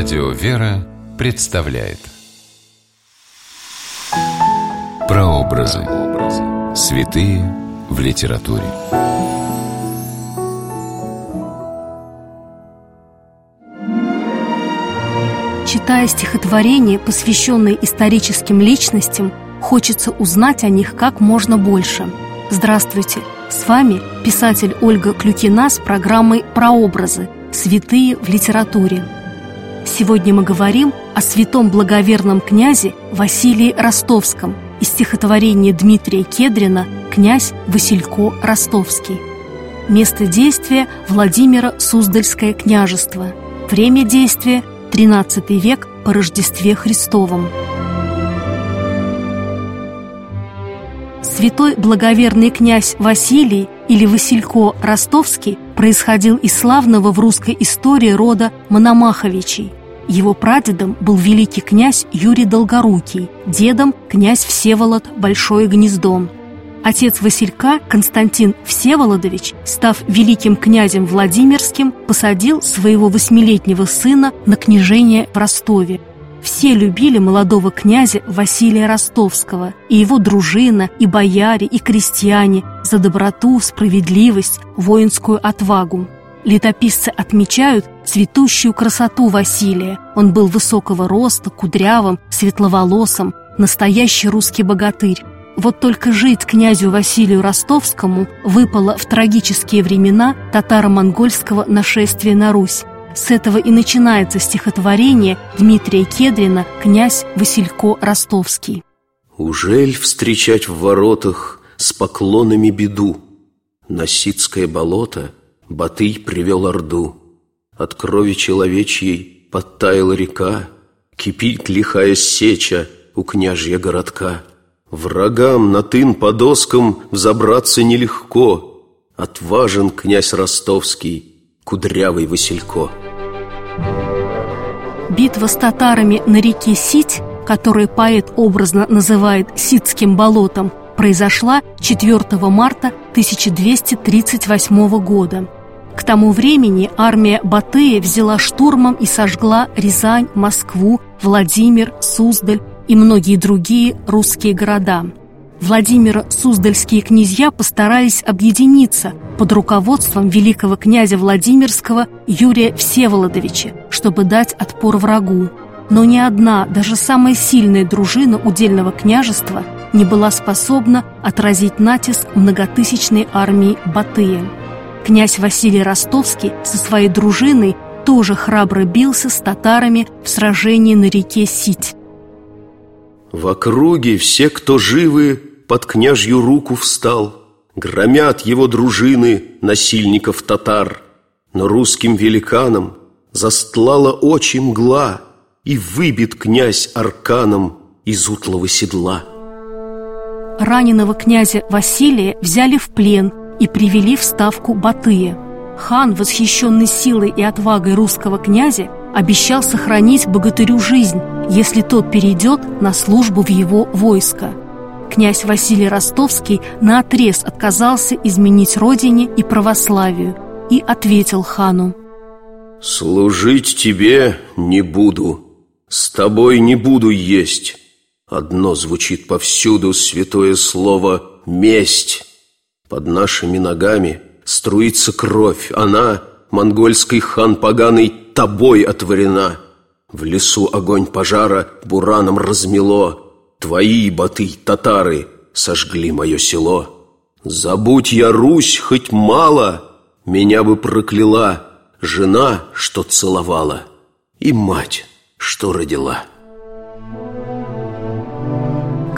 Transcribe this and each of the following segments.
Радио «Вера» представляет Прообразы. Святые в литературе. Читая стихотворения, посвященные историческим личностям, хочется узнать о них как можно больше. Здравствуйте! С вами писатель Ольга Клюкина с программой «Прообразы. Святые в литературе». Сегодня мы говорим о святом благоверном князе Василии Ростовском из стихотворения Дмитрия Кедрина «Князь Василько Ростовский». Место действия – Владимира Суздальское княжество. Время действия – XIII век по Рождестве Христовом. Святой благоверный князь Василий или Василько Ростовский происходил из славного в русской истории рода Мономаховичей. Его прадедом был великий князь Юрий Долгорукий, дедом князь Всеволод Большое Гнездо. Отец Василька, Константин Всеволодович, став великим князем Владимирским, посадил своего восьмилетнего сына на княжение в Ростове. Все любили молодого князя Василия Ростовского и его дружина, и бояре, и крестьяне за доброту, справедливость, воинскую отвагу. Летописцы отмечают цветущую красоту Василия. Он был высокого роста, кудрявым, светловолосым, настоящий русский богатырь. Вот только жить князю Василию Ростовскому выпало в трагические времена татаро-монгольского нашествия на Русь. С этого и начинается стихотворение Дмитрия Кедрина «Князь Василько Ростовский». Ужель встречать в воротах с поклонами беду? На Сицкое болото Батый привел Орду. От крови человечьей подтаяла река, Кипит лихая сеча у княжья городка. Врагам на тын по доскам взобраться нелегко, Отважен князь ростовский, кудрявый Василько. Битва с татарами на реке Сить, которую поэт образно называет Ситским болотом, произошла 4 марта 1238 года. К тому времени армия Батыя взяла штурмом и сожгла Рязань, Москву, Владимир, Суздаль и многие другие русские города – Владимира Суздальские князья постарались объединиться под руководством великого князя Владимирского Юрия Всеволодовича, чтобы дать отпор врагу. Но ни одна, даже самая сильная дружина удельного княжества не была способна отразить натиск многотысячной армии Батыя. Князь Василий Ростовский со своей дружиной тоже храбро бился с татарами в сражении на реке Сить. В округе все, кто живы, под княжью руку встал, Громят его дружины насильников татар. Но русским великанам застлала очи мгла, И выбит князь арканом из утлого седла. Раненого князя Василия взяли в плен и привели в ставку Батыя. Хан, восхищенный силой и отвагой русского князя, обещал сохранить богатырю жизнь, если тот перейдет на службу в его войско. Князь Василий Ростовский наотрез отказался изменить родине и православию и ответил хану «Служить тебе не буду, с тобой не буду есть. Одно звучит повсюду святое слово «месть». Под нашими ногами струится кровь, она, монгольский хан поганый, тобой отворена. В лесу огонь пожара бураном размело, Твои, баты, татары, сожгли мое село. Забудь я Русь хоть мало, Меня бы прокляла Жена, что целовала, И мать, что родила.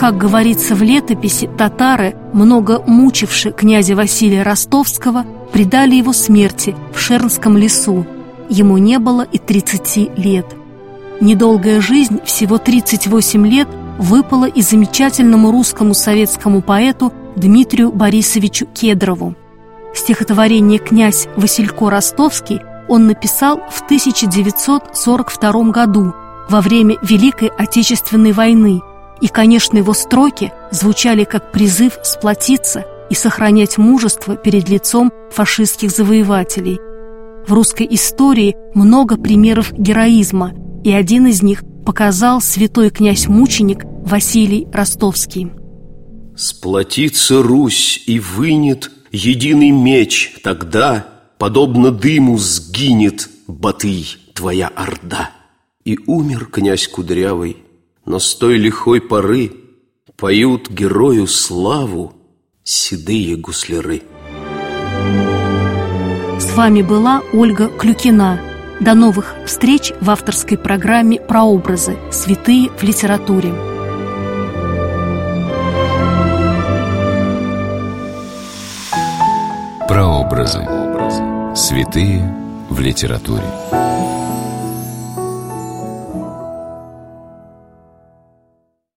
Как говорится в летописи, татары, много мучившие князя Василия Ростовского, предали его смерти в Шернском лесу. Ему не было и 30 лет. Недолгая жизнь, всего 38 лет, выпало и замечательному русскому советскому поэту Дмитрию Борисовичу Кедрову. Стихотворение «Князь Василько Ростовский» он написал в 1942 году во время Великой Отечественной войны, и, конечно, его строки звучали как призыв сплотиться и сохранять мужество перед лицом фашистских завоевателей. В русской истории много примеров героизма – и один из них показал святой князь-мученик Василий Ростовский. Сплотится Русь и вынет единый меч, тогда, подобно дыму, сгинет Батый, твоя орда. И умер князь Кудрявый, но с той лихой поры Поют герою славу седые гусляры. С вами была Ольга Клюкина. До новых встреч в авторской программе «Прообразы. Святые в литературе». Прообразы. Святые в литературе.